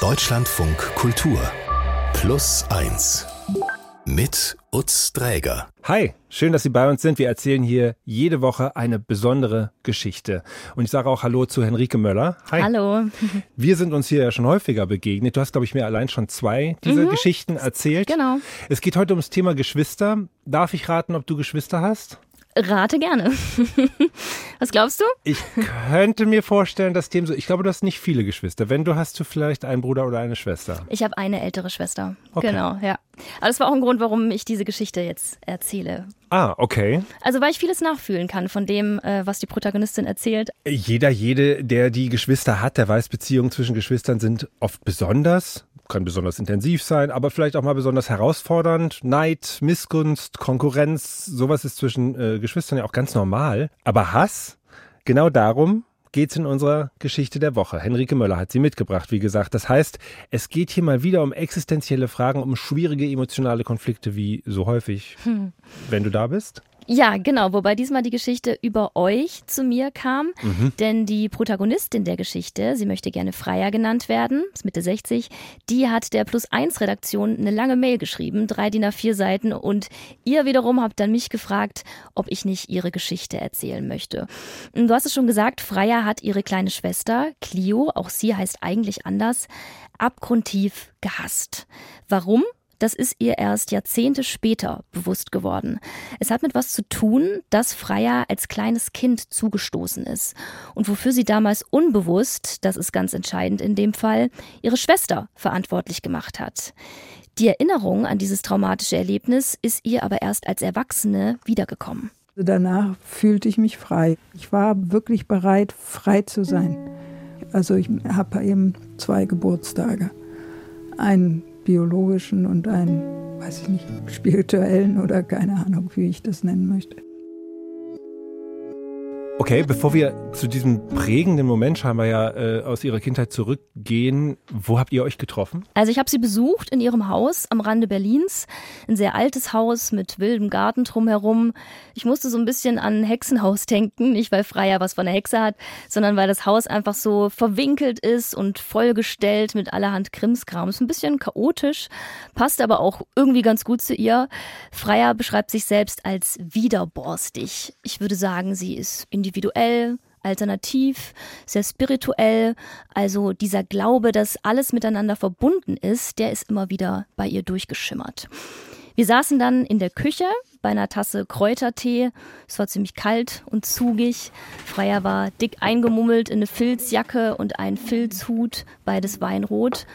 Deutschlandfunk Kultur Plus 1 mit Utz Dräger. Hi, schön, dass Sie bei uns sind. Wir erzählen hier jede Woche eine besondere Geschichte. Und ich sage auch Hallo zu Henrike Möller. Hi. Hallo. Wir sind uns hier ja schon häufiger begegnet. Du hast, glaube ich, mir allein schon zwei dieser mhm. Geschichten erzählt. Genau. Es geht heute ums Thema Geschwister. Darf ich raten, ob du Geschwister hast? Rate gerne. Was glaubst du? Ich könnte mir vorstellen, dass dem so. Ich glaube, du hast nicht viele Geschwister. Wenn du hast, du vielleicht einen Bruder oder eine Schwester. Ich habe eine ältere Schwester. Okay. Genau, ja. Aber das war auch ein Grund, warum ich diese Geschichte jetzt erzähle. Ah, okay. Also weil ich vieles nachfühlen kann von dem, äh, was die Protagonistin erzählt. Jeder, jede, der die Geschwister hat, der weiß, Beziehungen zwischen Geschwistern sind oft besonders kann besonders intensiv sein, aber vielleicht auch mal besonders herausfordernd. Neid, Missgunst, Konkurrenz, sowas ist zwischen äh, Geschwistern ja auch ganz normal. Aber Hass, genau darum geht es in unserer Geschichte der Woche. Henrike Möller hat sie mitgebracht, wie gesagt. Das heißt, es geht hier mal wieder um existenzielle Fragen, um schwierige emotionale Konflikte, wie so häufig, hm. wenn du da bist. Ja, genau, wobei diesmal die Geschichte über euch zu mir kam, mhm. denn die Protagonistin der Geschichte, sie möchte gerne Freier genannt werden, ist Mitte 60, die hat der Plus 1 Redaktion eine lange Mail geschrieben, drei DIN A4 Seiten und ihr wiederum habt dann mich gefragt, ob ich nicht ihre Geschichte erzählen möchte. Du hast es schon gesagt, Freier hat ihre kleine Schwester, Clio, auch sie heißt eigentlich anders, abgrundtief gehasst. Warum? Das ist ihr erst Jahrzehnte später bewusst geworden. Es hat mit was zu tun, dass Freya als kleines Kind zugestoßen ist und wofür sie damals unbewusst, das ist ganz entscheidend in dem Fall, ihre Schwester verantwortlich gemacht hat. Die Erinnerung an dieses traumatische Erlebnis ist ihr aber erst als Erwachsene wiedergekommen. Danach fühlte ich mich frei. Ich war wirklich bereit, frei zu sein. Also ich habe eben zwei Geburtstage. Einen biologischen und einen, weiß ich nicht, spirituellen oder keine Ahnung, wie ich das nennen möchte. Okay, bevor wir zu diesem prägenden Moment scheinbar ja äh, aus Ihrer Kindheit zurückgehen, wo habt ihr euch getroffen? Also ich habe sie besucht in ihrem Haus am Rande Berlins, ein sehr altes Haus mit wildem Garten drumherum. Ich musste so ein bisschen an ein Hexenhaus denken, nicht weil Freier was von der Hexe hat, sondern weil das Haus einfach so verwinkelt ist und vollgestellt mit allerhand Krimskram. Ist ein bisschen chaotisch, passt aber auch irgendwie ganz gut zu ihr. Freier beschreibt sich selbst als widerborstig. Ich würde sagen, sie ist in die individuell, alternativ, sehr spirituell. Also dieser Glaube, dass alles miteinander verbunden ist, der ist immer wieder bei ihr durchgeschimmert. Wir saßen dann in der Küche bei einer Tasse Kräutertee. Es war ziemlich kalt und zugig. Freier war dick eingemummelt in eine Filzjacke und einen Filzhut, beides weinrot.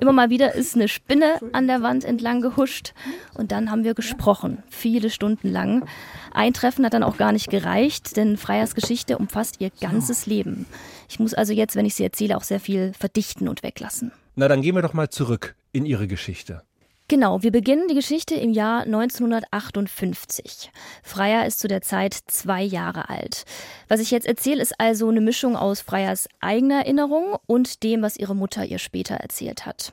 Immer mal wieder ist eine Spinne an der Wand entlang gehuscht und dann haben wir gesprochen, viele Stunden lang. Ein Treffen hat dann auch gar nicht gereicht, denn Freiers Geschichte umfasst ihr ganzes Leben. Ich muss also jetzt, wenn ich sie erzähle, auch sehr viel verdichten und weglassen. Na, dann gehen wir doch mal zurück in ihre Geschichte. Genau, wir beginnen die Geschichte im Jahr 1958. Freier ist zu der Zeit zwei Jahre alt. Was ich jetzt erzähle, ist also eine Mischung aus Freiers eigener Erinnerung und dem, was ihre Mutter ihr später erzählt hat.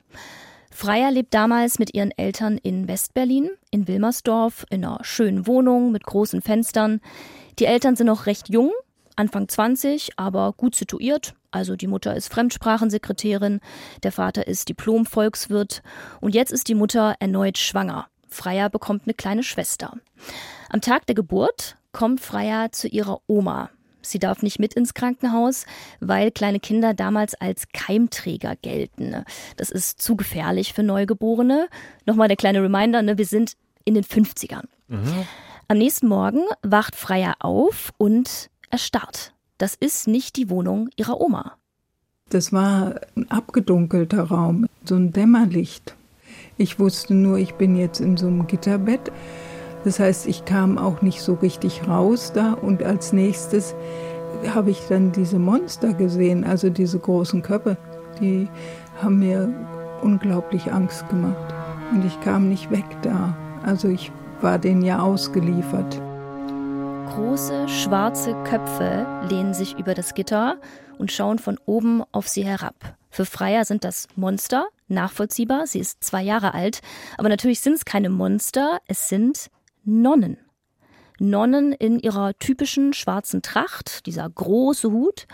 Freier lebt damals mit ihren Eltern in Westberlin, in Wilmersdorf, in einer schönen Wohnung mit großen Fenstern. Die Eltern sind noch recht jung, Anfang 20, aber gut situiert. Also die Mutter ist Fremdsprachensekretärin, der Vater ist Diplom-Volkswirt und jetzt ist die Mutter erneut schwanger. Freier bekommt eine kleine Schwester. Am Tag der Geburt kommt Freier zu ihrer Oma. Sie darf nicht mit ins Krankenhaus, weil kleine Kinder damals als Keimträger gelten. Das ist zu gefährlich für Neugeborene. Nochmal der kleine Reminder, ne, wir sind in den 50ern. Mhm. Am nächsten Morgen wacht Freier auf und erstarrt. Das ist nicht die Wohnung ihrer Oma. Das war ein abgedunkelter Raum, so ein Dämmerlicht. Ich wusste nur, ich bin jetzt in so einem Gitterbett. Das heißt, ich kam auch nicht so richtig raus da. Und als nächstes habe ich dann diese Monster gesehen, also diese großen Köpfe. Die haben mir unglaublich Angst gemacht. Und ich kam nicht weg da. Also ich war denen ja ausgeliefert. Große, schwarze Köpfe lehnen sich über das Gitter und schauen von oben auf sie herab. Für Freier sind das Monster, nachvollziehbar, sie ist zwei Jahre alt, aber natürlich sind es keine Monster, es sind Nonnen. Nonnen in ihrer typischen schwarzen Tracht, dieser große Hut.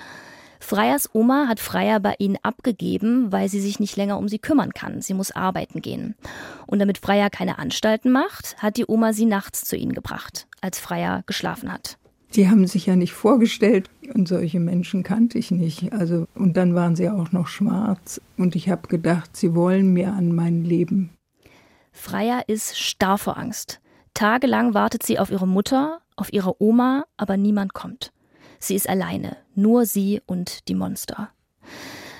Freyers Oma hat Freya bei ihnen abgegeben, weil sie sich nicht länger um sie kümmern kann. Sie muss arbeiten gehen. Und damit Freya keine Anstalten macht, hat die Oma sie nachts zu ihnen gebracht, als Freya geschlafen hat. Die haben sich ja nicht vorgestellt und solche Menschen kannte ich nicht. Also und dann waren sie auch noch schwarz und ich habe gedacht, sie wollen mir an mein Leben. Freya ist starr vor Angst. Tagelang wartet sie auf ihre Mutter, auf ihre Oma, aber niemand kommt. Sie ist alleine, nur sie und die Monster.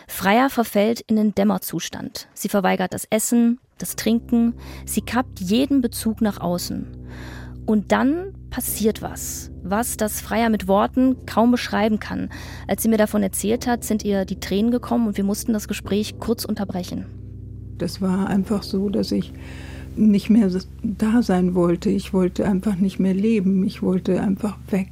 Freya verfällt in den Dämmerzustand. Sie verweigert das Essen, das Trinken, sie kappt jeden Bezug nach außen. Und dann passiert was, was das Freier mit Worten kaum beschreiben kann. Als sie mir davon erzählt hat, sind ihr die Tränen gekommen und wir mussten das Gespräch kurz unterbrechen. Das war einfach so, dass ich nicht mehr da sein wollte. Ich wollte einfach nicht mehr leben. Ich wollte einfach weg.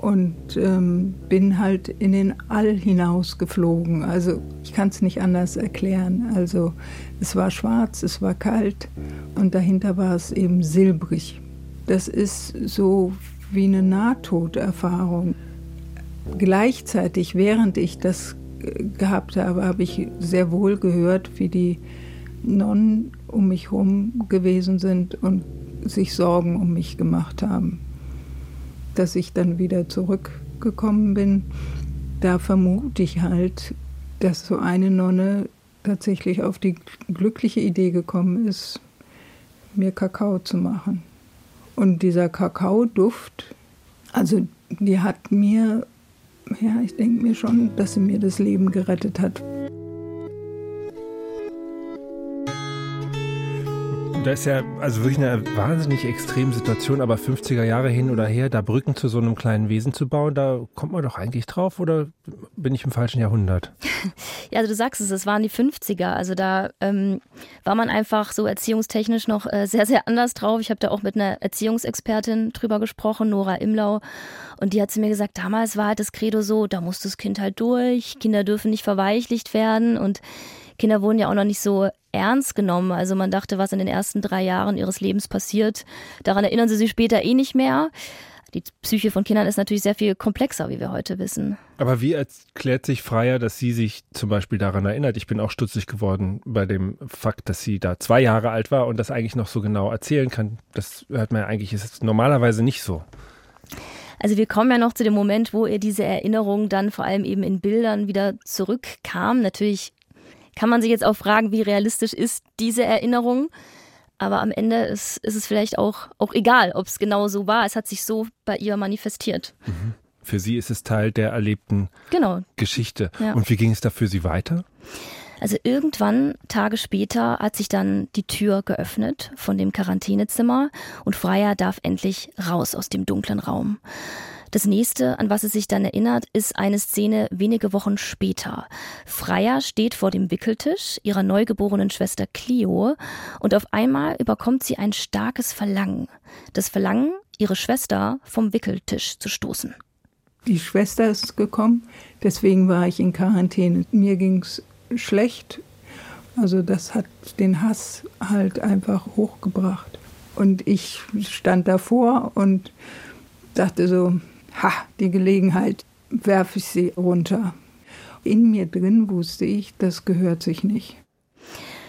Und ähm, bin halt in den All hinaus geflogen. Also ich kann es nicht anders erklären. Also es war schwarz, es war kalt und dahinter war es eben silbrig. Das ist so wie eine Nahtoderfahrung. Gleichzeitig, während ich das gehabt habe, habe ich sehr wohl gehört, wie die Nonnen um mich herum gewesen sind und sich Sorgen um mich gemacht haben. Dass ich dann wieder zurückgekommen bin, da vermute ich halt, dass so eine Nonne tatsächlich auf die glückliche Idee gekommen ist, mir Kakao zu machen. Und dieser Kakaoduft, also die hat mir, ja, ich denke mir schon, dass sie mir das Leben gerettet hat. Da ist ja also wirklich eine wahnsinnig extreme Situation, aber 50er Jahre hin oder her, da Brücken zu so einem kleinen Wesen zu bauen, da kommt man doch eigentlich drauf oder bin ich im falschen Jahrhundert? Ja, also du sagst es, es waren die 50er. Also da ähm, war man einfach so erziehungstechnisch noch äh, sehr, sehr anders drauf. Ich habe da auch mit einer Erziehungsexpertin drüber gesprochen, Nora Imlau. Und die hat zu mir gesagt, damals war halt das Credo so, da muss das Kind halt durch, Kinder dürfen nicht verweichlicht werden und Kinder wurden ja auch noch nicht so ernst genommen. Also man dachte, was in den ersten drei Jahren ihres Lebens passiert, daran erinnern sie sich später eh nicht mehr. Die Psyche von Kindern ist natürlich sehr viel komplexer, wie wir heute wissen. Aber wie erklärt sich Freier, dass sie sich zum Beispiel daran erinnert? Ich bin auch stutzig geworden bei dem Fakt, dass sie da zwei Jahre alt war und das eigentlich noch so genau erzählen kann. Das hört man ja eigentlich, ist normalerweise nicht so. Also wir kommen ja noch zu dem Moment, wo ihr diese Erinnerung dann vor allem eben in Bildern wieder zurückkam. Natürlich kann man sich jetzt auch fragen, wie realistisch ist diese Erinnerung. Aber am Ende ist, ist es vielleicht auch, auch egal, ob es genau so war. Es hat sich so bei ihr manifestiert. Mhm. Für sie ist es Teil der erlebten genau. Geschichte. Ja. Und wie ging es da für sie weiter? Also irgendwann, Tage später, hat sich dann die Tür geöffnet von dem Quarantänezimmer und Freya darf endlich raus aus dem dunklen Raum. Das nächste, an was es sich dann erinnert, ist eine Szene wenige Wochen später. Freya steht vor dem Wickeltisch ihrer neugeborenen Schwester Clio und auf einmal überkommt sie ein starkes Verlangen. Das Verlangen, ihre Schwester vom Wickeltisch zu stoßen. Die Schwester ist gekommen, deswegen war ich in Quarantäne. Mir ging es schlecht. Also das hat den Hass halt einfach hochgebracht. Und ich stand davor und dachte so, ha, die Gelegenheit werfe ich sie runter. In mir drin wusste ich, das gehört sich nicht.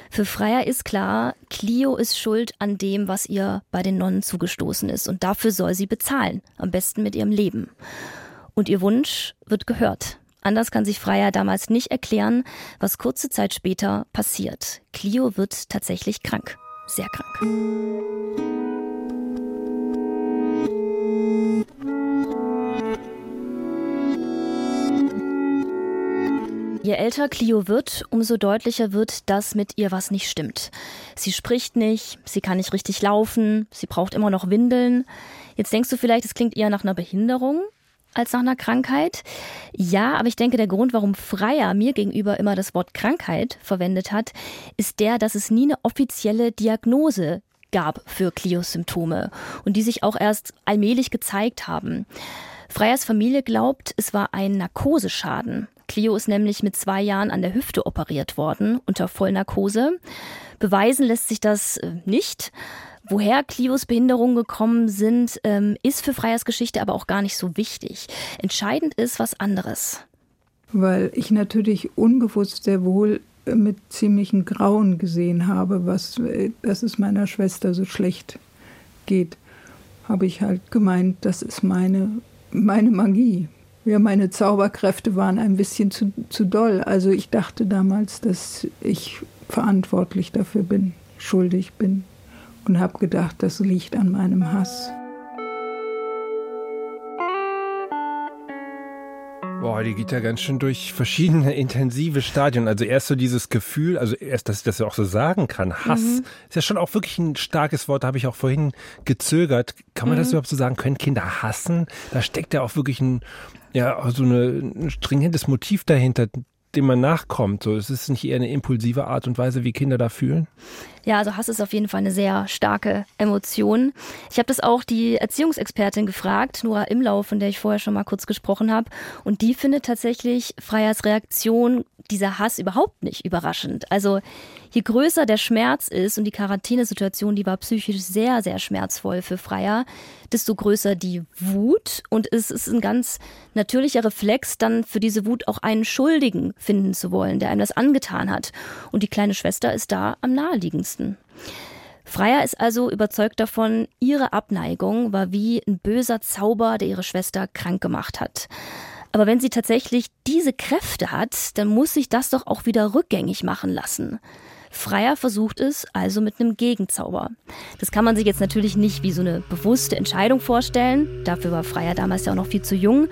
Für Freier ist klar, Clio ist schuld an dem, was ihr bei den Nonnen zugestoßen ist. Und dafür soll sie bezahlen. Am besten mit ihrem Leben. Und ihr Wunsch wird gehört. Anders kann sich Freier damals nicht erklären, was kurze Zeit später passiert. Clio wird tatsächlich krank. Sehr krank. Je älter Clio wird, umso deutlicher wird, dass mit ihr was nicht stimmt. Sie spricht nicht, sie kann nicht richtig laufen, sie braucht immer noch Windeln. Jetzt denkst du vielleicht, es klingt eher nach einer Behinderung als nach einer Krankheit. Ja, aber ich denke, der Grund, warum Freier mir gegenüber immer das Wort Krankheit verwendet hat, ist der, dass es nie eine offizielle Diagnose gab für Clios Symptome und die sich auch erst allmählich gezeigt haben. Freiers Familie glaubt, es war ein Narkoseschaden. Clio ist nämlich mit zwei Jahren an der Hüfte operiert worden, unter Vollnarkose. Beweisen lässt sich das äh, nicht. Woher Clios Behinderungen gekommen sind, ähm, ist für Freiers Geschichte aber auch gar nicht so wichtig. Entscheidend ist was anderes. weil ich natürlich unbewusst sehr wohl mit ziemlichem Grauen gesehen habe, was, dass es meiner Schwester so schlecht geht. Habe ich halt gemeint, das ist meine, meine Magie. Ja, meine Zauberkräfte waren ein bisschen zu, zu doll. Also ich dachte damals, dass ich verantwortlich dafür bin, schuldig bin und habe gedacht, das liegt an meinem Hass. Boah, die geht ja ganz schön durch verschiedene intensive Stadien. Also erst so dieses Gefühl, also erst, dass ich das ja auch so sagen kann, Hass, mhm. ist ja schon auch wirklich ein starkes Wort, da habe ich auch vorhin gezögert. Kann man mhm. das überhaupt so sagen? Können Kinder hassen? Da steckt ja auch wirklich ein, ja, so eine, ein stringentes Motiv dahinter, dem man nachkommt. So, es ist nicht eher eine impulsive Art und Weise, wie Kinder da fühlen? Ja, also Hass ist auf jeden Fall eine sehr starke Emotion. Ich habe das auch die Erziehungsexpertin gefragt, Nora Imlau, von der ich vorher schon mal kurz gesprochen habe. Und die findet tatsächlich Freyers Reaktion, dieser Hass überhaupt nicht überraschend. Also je größer der Schmerz ist und die Quarantänesituation, die war psychisch sehr, sehr schmerzvoll für Freier, desto größer die Wut. Und es ist ein ganz natürlicher Reflex, dann für diese Wut auch einen Schuldigen finden zu wollen, der einem das angetan hat. Und die kleine Schwester ist da am naheliegendsten. Freier ist also überzeugt davon, ihre Abneigung war wie ein böser Zauber, der ihre Schwester krank gemacht hat. Aber wenn sie tatsächlich diese Kräfte hat, dann muss sich das doch auch wieder rückgängig machen lassen. Freier versucht es also mit einem Gegenzauber. Das kann man sich jetzt natürlich nicht wie so eine bewusste Entscheidung vorstellen. Dafür war Freier damals ja auch noch viel zu jung.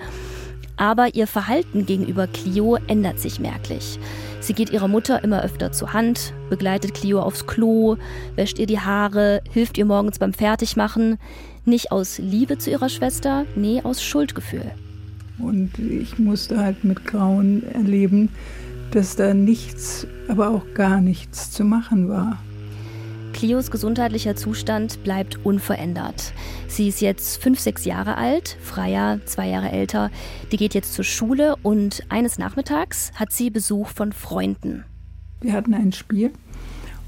Aber ihr Verhalten gegenüber Clio ändert sich merklich. Sie geht ihrer Mutter immer öfter zur Hand, begleitet Clio aufs Klo, wäscht ihr die Haare, hilft ihr morgens beim Fertigmachen. Nicht aus Liebe zu ihrer Schwester, nee, aus Schuldgefühl. Und ich musste halt mit Grauen erleben, dass da nichts, aber auch gar nichts zu machen war. Clios gesundheitlicher Zustand bleibt unverändert. Sie ist jetzt fünf, sechs Jahre alt, Freya zwei Jahre älter. Die geht jetzt zur Schule und eines Nachmittags hat sie Besuch von Freunden. Wir hatten ein Spiel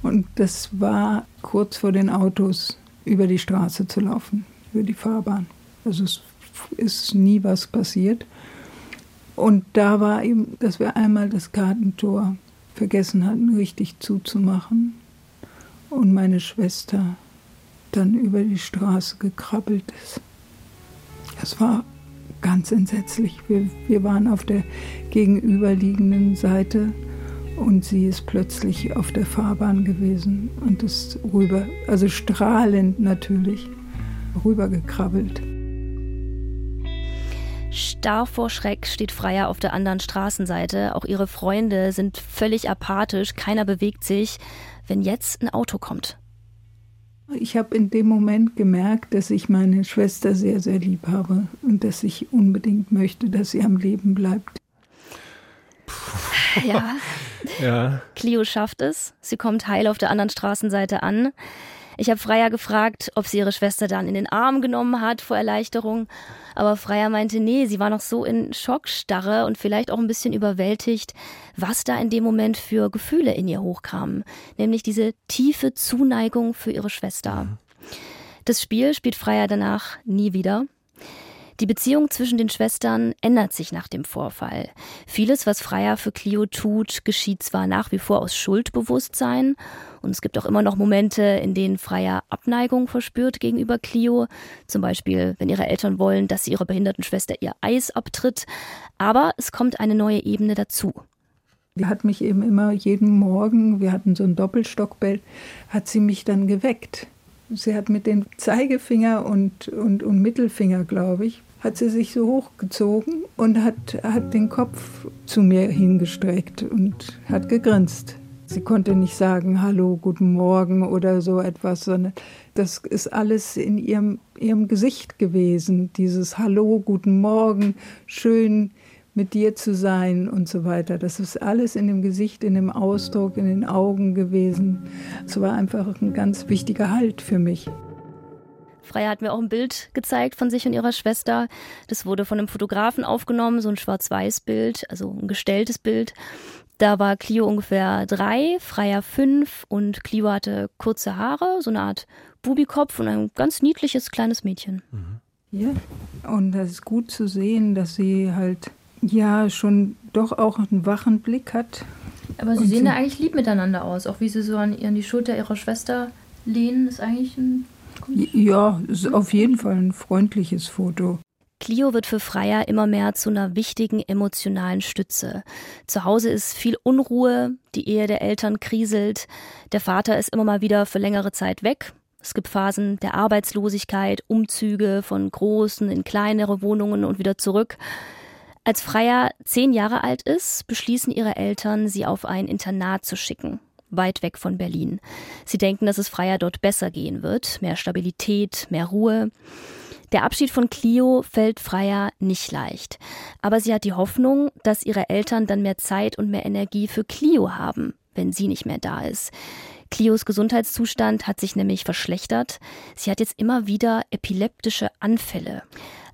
und das war kurz vor den Autos über die Straße zu laufen, über die Fahrbahn. Also es ist nie was passiert. Und da war eben, dass wir einmal das Gartentor vergessen hatten, richtig zuzumachen. Und meine Schwester dann über die Straße gekrabbelt ist. Es war ganz entsetzlich. Wir, wir waren auf der gegenüberliegenden Seite und sie ist plötzlich auf der Fahrbahn gewesen und ist rüber, also strahlend natürlich, rübergekrabbelt. Starr vor Schreck steht Freier auf der anderen Straßenseite. Auch ihre Freunde sind völlig apathisch, keiner bewegt sich, wenn jetzt ein Auto kommt. Ich habe in dem Moment gemerkt, dass ich meine Schwester sehr, sehr lieb habe und dass ich unbedingt möchte, dass sie am Leben bleibt. Ja. ja. Clio schafft es. Sie kommt heil auf der anderen Straßenseite an. Ich habe Freier gefragt, ob sie ihre Schwester dann in den Arm genommen hat vor Erleichterung. Aber Freier meinte, nee, sie war noch so in Schockstarre und vielleicht auch ein bisschen überwältigt, was da in dem Moment für Gefühle in ihr hochkamen. Nämlich diese tiefe Zuneigung für ihre Schwester. Mhm. Das Spiel spielt Freier danach nie wieder. Die Beziehung zwischen den Schwestern ändert sich nach dem Vorfall. Vieles, was Freier für Clio tut, geschieht zwar nach wie vor aus Schuldbewusstsein und es gibt auch immer noch Momente, in denen Freier Abneigung verspürt gegenüber Clio, zum Beispiel wenn ihre Eltern wollen, dass sie ihrer behinderten Schwester ihr Eis abtritt, aber es kommt eine neue Ebene dazu. Die hat mich eben immer jeden Morgen, wir hatten so ein Doppelstockbett, hat sie mich dann geweckt. Sie hat mit dem Zeigefinger und, und, und Mittelfinger, glaube ich, hat sie sich so hochgezogen und hat, hat den Kopf zu mir hingestreckt und hat gegrinst. Sie konnte nicht sagen, hallo, guten Morgen oder so etwas, sondern das ist alles in ihrem, ihrem Gesicht gewesen. Dieses Hallo, guten Morgen, schön mit dir zu sein und so weiter. Das ist alles in dem Gesicht, in dem Ausdruck, in den Augen gewesen. Es war einfach ein ganz wichtiger Halt für mich. Freya hat mir auch ein Bild gezeigt von sich und ihrer Schwester. Das wurde von einem Fotografen aufgenommen, so ein Schwarz-Weiß-Bild, also ein gestelltes Bild. Da war Clio ungefähr drei, Freya fünf und Clio hatte kurze Haare, so eine Art Bubikopf und ein ganz niedliches kleines Mädchen. Mhm. Ja, und das ist gut zu sehen, dass sie halt ja schon doch auch einen wachen Blick hat. Aber sie sehen ja eigentlich lieb miteinander aus. Auch wie sie so an, an die Schulter ihrer Schwester lehnen, ist eigentlich ein. Ja, ist auf jeden Fall ein freundliches Foto. Clio wird für Freier immer mehr zu einer wichtigen emotionalen Stütze. Zu Hause ist viel Unruhe, die Ehe der Eltern kriselt, der Vater ist immer mal wieder für längere Zeit weg. Es gibt Phasen der Arbeitslosigkeit, Umzüge von großen in kleinere Wohnungen und wieder zurück. Als Freier zehn Jahre alt ist, beschließen ihre Eltern, sie auf ein Internat zu schicken, weit weg von Berlin. Sie denken, dass es Freier dort besser gehen wird, mehr Stabilität, mehr Ruhe. Der Abschied von Clio fällt Freier nicht leicht. Aber sie hat die Hoffnung, dass ihre Eltern dann mehr Zeit und mehr Energie für Clio haben, wenn sie nicht mehr da ist. Clios Gesundheitszustand hat sich nämlich verschlechtert. Sie hat jetzt immer wieder epileptische Anfälle.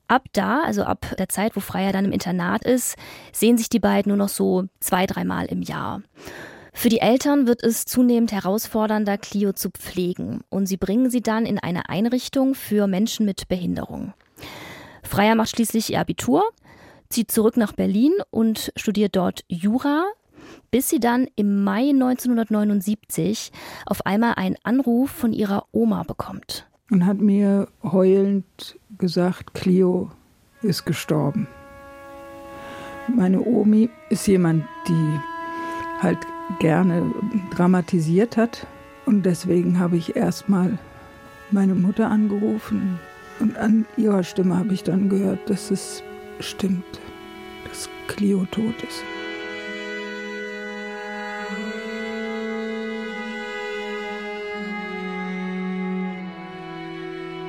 Ab da, also ab der Zeit, wo Freier dann im Internat ist, sehen sich die beiden nur noch so zwei, dreimal im Jahr. Für die Eltern wird es zunehmend herausfordernder, Clio zu pflegen und sie bringen sie dann in eine Einrichtung für Menschen mit Behinderung. Freier macht schließlich ihr Abitur, zieht zurück nach Berlin und studiert dort Jura, bis sie dann im Mai 1979 auf einmal einen Anruf von ihrer Oma bekommt. Und hat mir heulend gesagt, Clio ist gestorben. Meine Omi ist jemand, die halt gerne dramatisiert hat. Und deswegen habe ich erstmal meine Mutter angerufen und an ihrer Stimme habe ich dann gehört, dass es stimmt, dass Clio tot ist.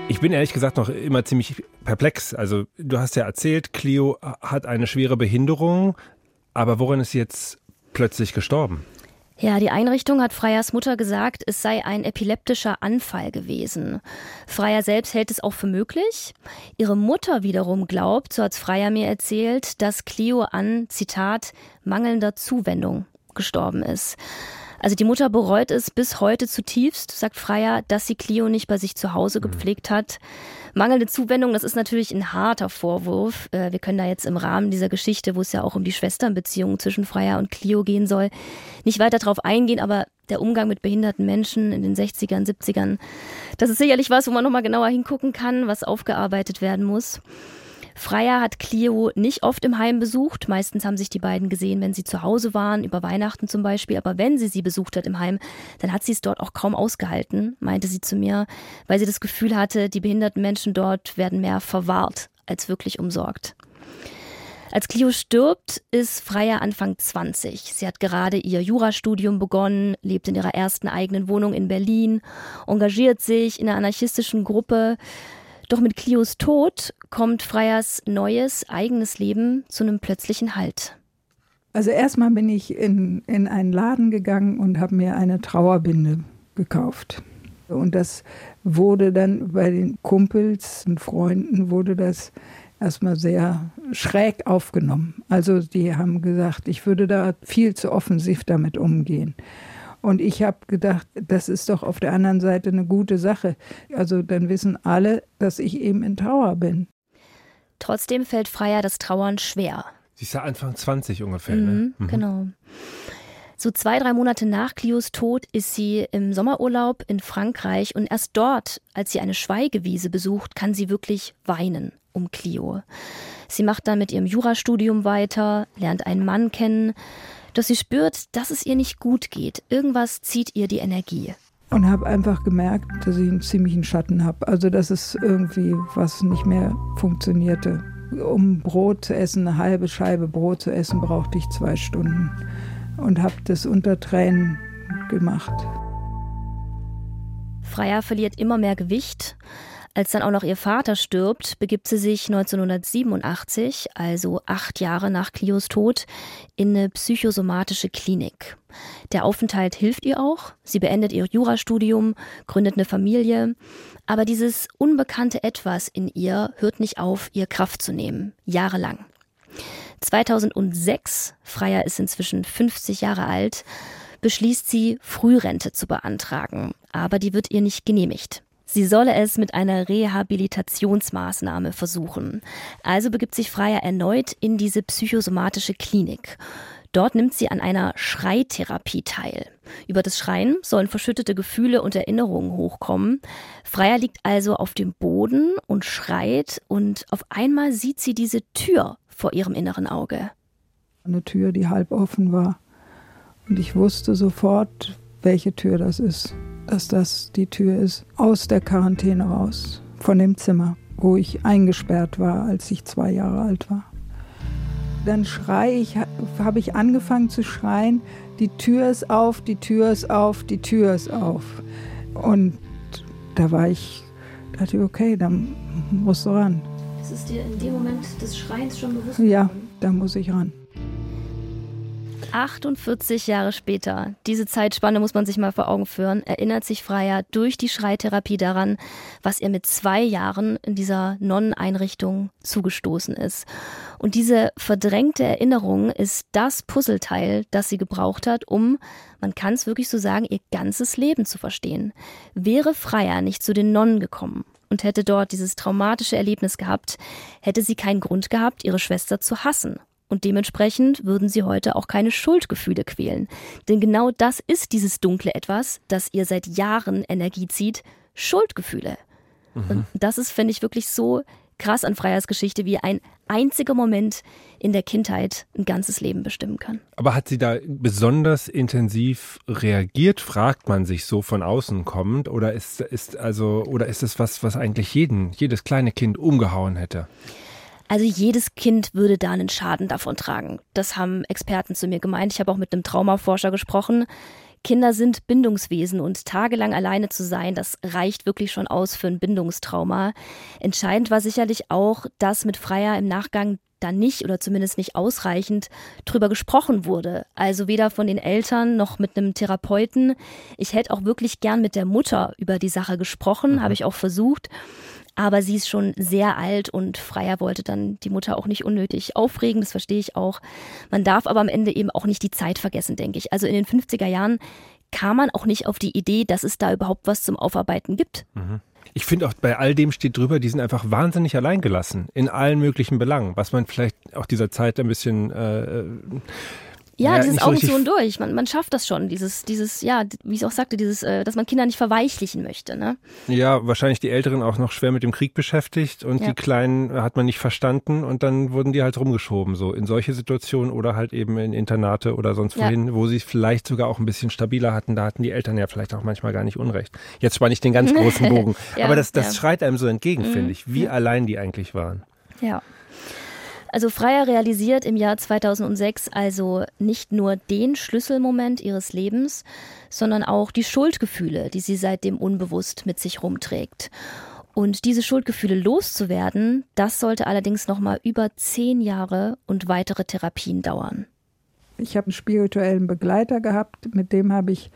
Ich bin ehrlich gesagt noch immer ziemlich perplex. Also du hast ja erzählt, Clio hat eine schwere Behinderung, aber woran ist jetzt plötzlich gestorben? Ja, die Einrichtung hat Freyers Mutter gesagt, es sei ein epileptischer Anfall gewesen. Freyer selbst hält es auch für möglich. Ihre Mutter wiederum glaubt, so hat Freyer mir erzählt, dass Cleo an, Zitat, mangelnder Zuwendung gestorben ist. Also die Mutter bereut es bis heute zutiefst, sagt Freier, dass sie Clio nicht bei sich zu Hause mhm. gepflegt hat. Mangelnde Zuwendung, das ist natürlich ein harter Vorwurf. Äh, wir können da jetzt im Rahmen dieser Geschichte, wo es ja auch um die Schwesternbeziehungen zwischen Freier und Clio gehen soll, nicht weiter drauf eingehen, aber der Umgang mit behinderten Menschen in den 60ern, 70ern, das ist sicherlich was, wo man nochmal genauer hingucken kann, was aufgearbeitet werden muss. Freier hat Clio nicht oft im Heim besucht. Meistens haben sich die beiden gesehen, wenn sie zu Hause waren, über Weihnachten zum Beispiel. Aber wenn sie sie besucht hat im Heim, dann hat sie es dort auch kaum ausgehalten, meinte sie zu mir, weil sie das Gefühl hatte, die behinderten Menschen dort werden mehr verwahrt als wirklich umsorgt. Als Clio stirbt, ist Freier Anfang 20. Sie hat gerade ihr Jurastudium begonnen, lebt in ihrer ersten eigenen Wohnung in Berlin, engagiert sich in einer anarchistischen Gruppe. Doch mit Clios Tod kommt Freyers neues, eigenes Leben zu einem plötzlichen Halt. Also erstmal bin ich in, in einen Laden gegangen und habe mir eine Trauerbinde gekauft. Und das wurde dann bei den Kumpels und Freunden wurde das erstmal sehr schräg aufgenommen. Also die haben gesagt, ich würde da viel zu offensiv damit umgehen. Und ich habe gedacht, das ist doch auf der anderen Seite eine gute Sache. Also dann wissen alle, dass ich eben in Trauer bin. Trotzdem fällt Freier das Trauern schwer. Sie ist ja Anfang 20 ungefähr. Ne? Mhm, mhm. Genau. So zwei, drei Monate nach Clios Tod ist sie im Sommerurlaub in Frankreich und erst dort, als sie eine Schweigewiese besucht, kann sie wirklich weinen um Clio. Sie macht dann mit ihrem Jurastudium weiter, lernt einen Mann kennen, doch sie spürt, dass es ihr nicht gut geht. Irgendwas zieht ihr die Energie. Und habe einfach gemerkt, dass ich einen ziemlichen Schatten habe. Also, dass es irgendwie was nicht mehr funktionierte. Um Brot zu essen, eine halbe Scheibe Brot zu essen, brauchte ich zwei Stunden. Und habe das unter Tränen gemacht. Freier verliert immer mehr Gewicht. Als dann auch noch ihr Vater stirbt, begibt sie sich 1987, also acht Jahre nach Clios Tod, in eine psychosomatische Klinik. Der Aufenthalt hilft ihr auch. Sie beendet ihr Jurastudium, gründet eine Familie. Aber dieses unbekannte Etwas in ihr hört nicht auf, ihr Kraft zu nehmen. Jahrelang. 2006, Freier ist inzwischen 50 Jahre alt, beschließt sie, Frührente zu beantragen. Aber die wird ihr nicht genehmigt. Sie solle es mit einer Rehabilitationsmaßnahme versuchen. Also begibt sich Freier erneut in diese psychosomatische Klinik. Dort nimmt sie an einer Schreitherapie teil. Über das Schreien sollen verschüttete Gefühle und Erinnerungen hochkommen. Freier liegt also auf dem Boden und schreit und auf einmal sieht sie diese Tür vor ihrem inneren Auge. Eine Tür, die halb offen war. Und ich wusste sofort, welche Tür das ist. Dass das die Tür ist aus der Quarantäne raus, von dem Zimmer, wo ich eingesperrt war, als ich zwei Jahre alt war dann schrei ich, habe ich angefangen zu schreien, die Tür ist auf, die Tür ist auf, die Tür ist auf. Und da war ich, dachte ich, okay, dann musst du ran. Ist es dir in dem Moment des Schreins schon bewusst Ja, da muss ich ran. 48 Jahre später, diese Zeitspanne muss man sich mal vor Augen führen, erinnert sich Freier durch die Schreitherapie daran, was ihr mit zwei Jahren in dieser Nonneneinrichtung zugestoßen ist. Und diese verdrängte Erinnerung ist das Puzzleteil, das sie gebraucht hat, um, man kann es wirklich so sagen, ihr ganzes Leben zu verstehen. Wäre Freier nicht zu den Nonnen gekommen und hätte dort dieses traumatische Erlebnis gehabt, hätte sie keinen Grund gehabt, ihre Schwester zu hassen und dementsprechend würden sie heute auch keine Schuldgefühle quälen. Denn genau das ist dieses dunkle Etwas, das ihr seit Jahren Energie zieht, Schuldgefühle. Mhm. Und das ist, finde ich, wirklich so krass an Freiers Geschichte, wie ein einziger Moment in der Kindheit ein ganzes Leben bestimmen kann. Aber hat sie da besonders intensiv reagiert, fragt man sich so von außen kommend, oder ist, ist also, oder ist es was, was eigentlich jeden, jedes kleine Kind umgehauen hätte? Also jedes Kind würde da einen Schaden davon tragen. Das haben Experten zu mir gemeint. Ich habe auch mit einem Traumaforscher gesprochen. Kinder sind Bindungswesen und tagelang alleine zu sein, das reicht wirklich schon aus für ein Bindungstrauma. Entscheidend war sicherlich auch, dass mit Freier im Nachgang da nicht oder zumindest nicht ausreichend drüber gesprochen wurde. Also weder von den Eltern noch mit einem Therapeuten. Ich hätte auch wirklich gern mit der Mutter über die Sache gesprochen, mhm. habe ich auch versucht. Aber sie ist schon sehr alt und Freier wollte dann die Mutter auch nicht unnötig aufregen, das verstehe ich auch. Man darf aber am Ende eben auch nicht die Zeit vergessen, denke ich. Also in den 50er Jahren kam man auch nicht auf die Idee, dass es da überhaupt was zum Aufarbeiten gibt. Mhm. Ich finde auch bei all dem steht drüber, die sind einfach wahnsinnig alleingelassen in allen möglichen Belangen, was man vielleicht auch dieser Zeit ein bisschen äh, ja, ja dieses Augen zu und durch. Man, man schafft das schon. Dieses, dieses, ja, wie ich auch sagte, dieses, äh, dass man Kinder nicht verweichlichen möchte. Ne? Ja, wahrscheinlich die Älteren auch noch schwer mit dem Krieg beschäftigt und ja. die Kleinen hat man nicht verstanden und dann wurden die halt rumgeschoben, so in solche Situationen oder halt eben in Internate oder sonst wohin, ja. wo sie vielleicht sogar auch ein bisschen stabiler hatten. Da hatten die Eltern ja vielleicht auch manchmal gar nicht Unrecht. Jetzt spanne ich den ganz großen Bogen. Aber das, das schreit einem so entgegen, mhm. finde ich, wie allein die eigentlich waren. Ja. Also Freier realisiert im Jahr 2006 also nicht nur den Schlüsselmoment ihres Lebens, sondern auch die Schuldgefühle, die sie seitdem unbewusst mit sich rumträgt. Und diese Schuldgefühle loszuwerden, das sollte allerdings noch mal über zehn Jahre und weitere Therapien dauern. Ich habe einen spirituellen Begleiter gehabt, mit dem habe ich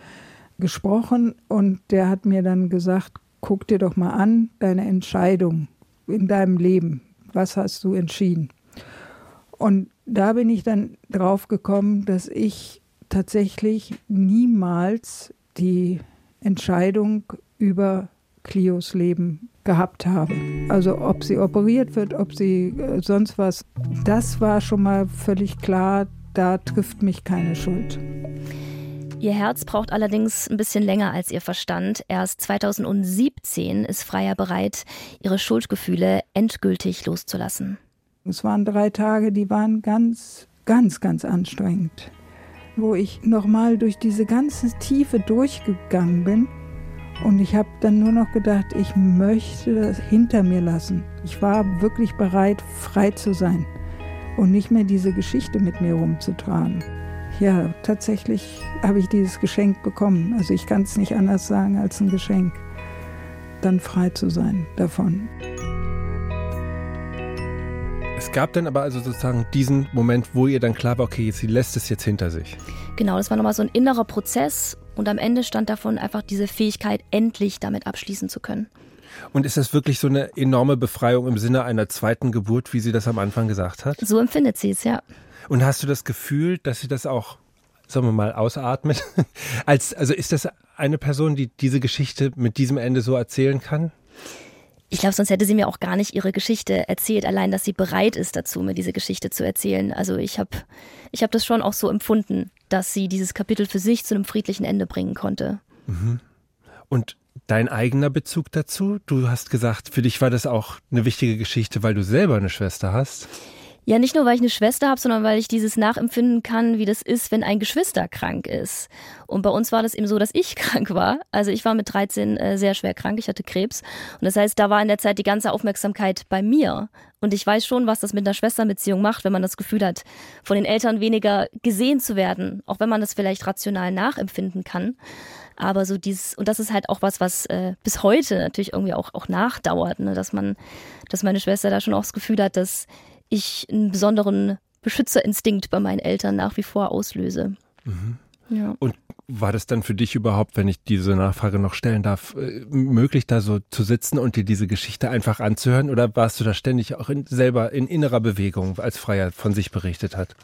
gesprochen und der hat mir dann gesagt, guck dir doch mal an, deine Entscheidung in deinem Leben. Was hast du entschieden? Und da bin ich dann drauf gekommen, dass ich tatsächlich niemals die Entscheidung über Clios Leben gehabt habe. Also ob sie operiert wird, ob sie äh, sonst was, das war schon mal völlig klar, da trifft mich keine Schuld. Ihr Herz braucht allerdings ein bisschen länger als ihr Verstand. Erst 2017 ist Freier bereit, ihre Schuldgefühle endgültig loszulassen. Es waren drei Tage, die waren ganz, ganz, ganz anstrengend, wo ich nochmal durch diese ganze Tiefe durchgegangen bin. Und ich habe dann nur noch gedacht, ich möchte das hinter mir lassen. Ich war wirklich bereit, frei zu sein und nicht mehr diese Geschichte mit mir rumzutragen. Ja, tatsächlich habe ich dieses Geschenk bekommen. Also ich kann es nicht anders sagen als ein Geschenk, dann frei zu sein davon. Es gab dann aber also sozusagen diesen Moment, wo ihr dann klar war, okay, sie lässt es jetzt hinter sich. Genau, das war nochmal so ein innerer Prozess und am Ende stand davon einfach diese Fähigkeit, endlich damit abschließen zu können. Und ist das wirklich so eine enorme Befreiung im Sinne einer zweiten Geburt, wie sie das am Anfang gesagt hat? So empfindet sie es, ja. Und hast du das Gefühl, dass sie das auch, sagen wir mal, ausatmet? Als, also ist das eine Person, die diese Geschichte mit diesem Ende so erzählen kann? Ich glaube, sonst hätte sie mir auch gar nicht ihre Geschichte erzählt, allein, dass sie bereit ist dazu, mir diese Geschichte zu erzählen. Also ich habe ich hab das schon auch so empfunden, dass sie dieses Kapitel für sich zu einem friedlichen Ende bringen konnte. Mhm. Und dein eigener Bezug dazu? Du hast gesagt, für dich war das auch eine wichtige Geschichte, weil du selber eine Schwester hast. Ja, nicht nur, weil ich eine Schwester habe, sondern weil ich dieses nachempfinden kann, wie das ist, wenn ein Geschwister krank ist. Und bei uns war das eben so, dass ich krank war. Also ich war mit 13 äh, sehr schwer krank, ich hatte Krebs. Und das heißt, da war in der Zeit die ganze Aufmerksamkeit bei mir. Und ich weiß schon, was das mit einer Schwesterbeziehung macht, wenn man das Gefühl hat, von den Eltern weniger gesehen zu werden, auch wenn man das vielleicht rational nachempfinden kann. Aber so dieses, und das ist halt auch was, was äh, bis heute natürlich irgendwie auch, auch nachdauert, ne? dass man, dass meine Schwester da schon auch das Gefühl hat, dass ich einen besonderen Beschützerinstinkt bei meinen Eltern nach wie vor auslöse. Mhm. Ja. Und war das dann für dich überhaupt, wenn ich diese Nachfrage noch stellen darf, äh, möglich, da so zu sitzen und dir diese Geschichte einfach anzuhören? Oder warst du da ständig auch in, selber in innerer Bewegung, als Freier von sich berichtet hat?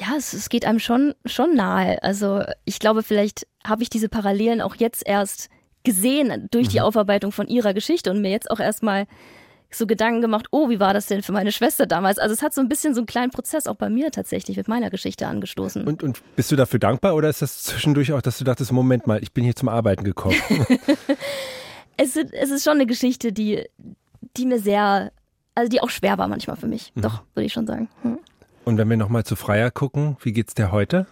Ja, es, es geht einem schon, schon nahe. Also ich glaube, vielleicht habe ich diese Parallelen auch jetzt erst gesehen durch die mhm. Aufarbeitung von ihrer Geschichte und mir jetzt auch erstmal so Gedanken gemacht, oh, wie war das denn für meine Schwester damals? Also es hat so ein bisschen so einen kleinen Prozess auch bei mir tatsächlich mit meiner Geschichte angestoßen. Und, und bist du dafür dankbar oder ist das zwischendurch auch, dass du dachtest, Moment mal, ich bin hier zum Arbeiten gekommen? es, ist, es ist schon eine Geschichte, die, die mir sehr, also die auch schwer war manchmal für mich. Mhm. Doch, würde ich schon sagen. Hm. Und wenn wir nochmal zu Freier gucken, wie geht's dir heute?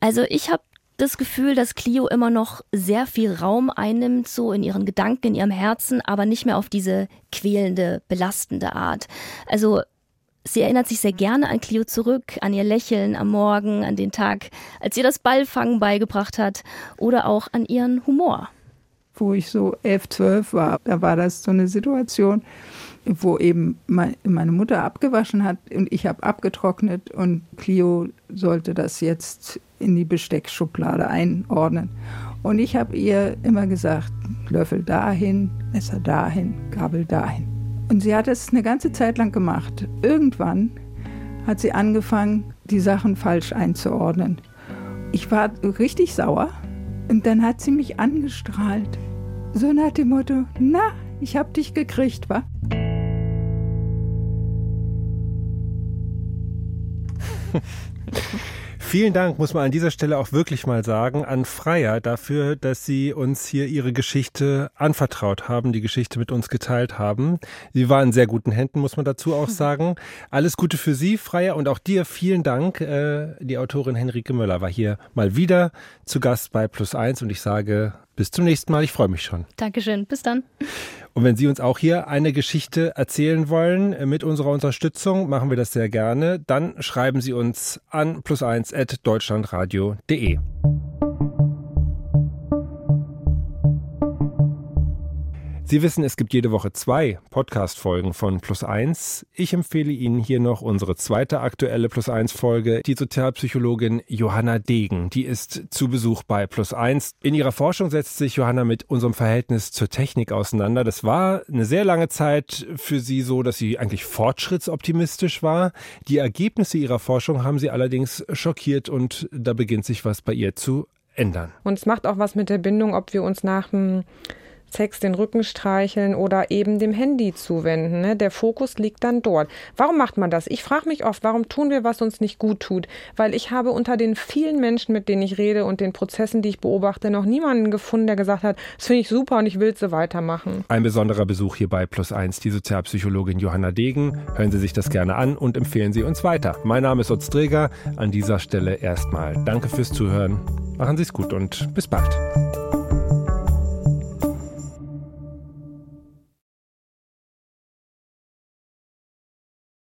Also ich habe das Gefühl, dass Clio immer noch sehr viel Raum einnimmt, so in ihren Gedanken, in ihrem Herzen, aber nicht mehr auf diese quälende, belastende Art. Also sie erinnert sich sehr gerne an Clio zurück, an ihr Lächeln am Morgen, an den Tag, als ihr das Ballfangen beigebracht hat oder auch an ihren Humor. Wo ich so elf, zwölf war, da war das so eine Situation, wo eben meine Mutter abgewaschen hat und ich habe abgetrocknet und Clio sollte das jetzt in die Besteckschublade einordnen. Und ich habe ihr immer gesagt, Löffel dahin, Messer dahin, Gabel dahin. Und sie hat es eine ganze Zeit lang gemacht. Irgendwann hat sie angefangen, die Sachen falsch einzuordnen. Ich war richtig sauer und dann hat sie mich angestrahlt. So nach dem Motto, na, ich hab dich gekriegt, wa? Vielen Dank, muss man an dieser Stelle auch wirklich mal sagen, an Freier dafür, dass Sie uns hier Ihre Geschichte anvertraut haben, die Geschichte mit uns geteilt haben. Sie war in sehr guten Händen, muss man dazu auch sagen. Alles Gute für Sie, Freier, und auch dir vielen Dank. Äh, die Autorin Henrike Möller war hier mal wieder zu Gast bei Plus Eins und ich sage bis zum nächsten Mal. Ich freue mich schon. Dankeschön. Bis dann. Und wenn Sie uns auch hier eine Geschichte erzählen wollen äh, mit unserer Unterstützung, machen wir das sehr gerne. Dann schreiben Sie uns an plus1 at deutschlandradio.de. Sie wissen, es gibt jede Woche zwei Podcast-Folgen von Plus Eins. Ich empfehle Ihnen hier noch unsere zweite aktuelle Plus Eins Folge, die Sozialpsychologin Johanna Degen. Die ist zu Besuch bei Plus Eins. In ihrer Forschung setzt sich Johanna mit unserem Verhältnis zur Technik auseinander. Das war eine sehr lange Zeit für sie so, dass sie eigentlich fortschrittsoptimistisch war. Die Ergebnisse ihrer Forschung haben sie allerdings schockiert und da beginnt sich was bei ihr zu ändern. Und es macht auch was mit der Bindung, ob wir uns nach dem Sex den Rücken streicheln oder eben dem Handy zuwenden. Ne? Der Fokus liegt dann dort. Warum macht man das? Ich frage mich oft, warum tun wir, was uns nicht gut tut? Weil ich habe unter den vielen Menschen, mit denen ich rede und den Prozessen, die ich beobachte, noch niemanden gefunden, der gesagt hat, das finde ich super und ich will so weitermachen. Ein besonderer Besuch hier bei Plus Eins, die Sozialpsychologin Johanna Degen. Hören Sie sich das gerne an und empfehlen Sie uns weiter. Mein Name ist Utz Dreger. An dieser Stelle erstmal danke fürs Zuhören. Machen Sie es gut und bis bald.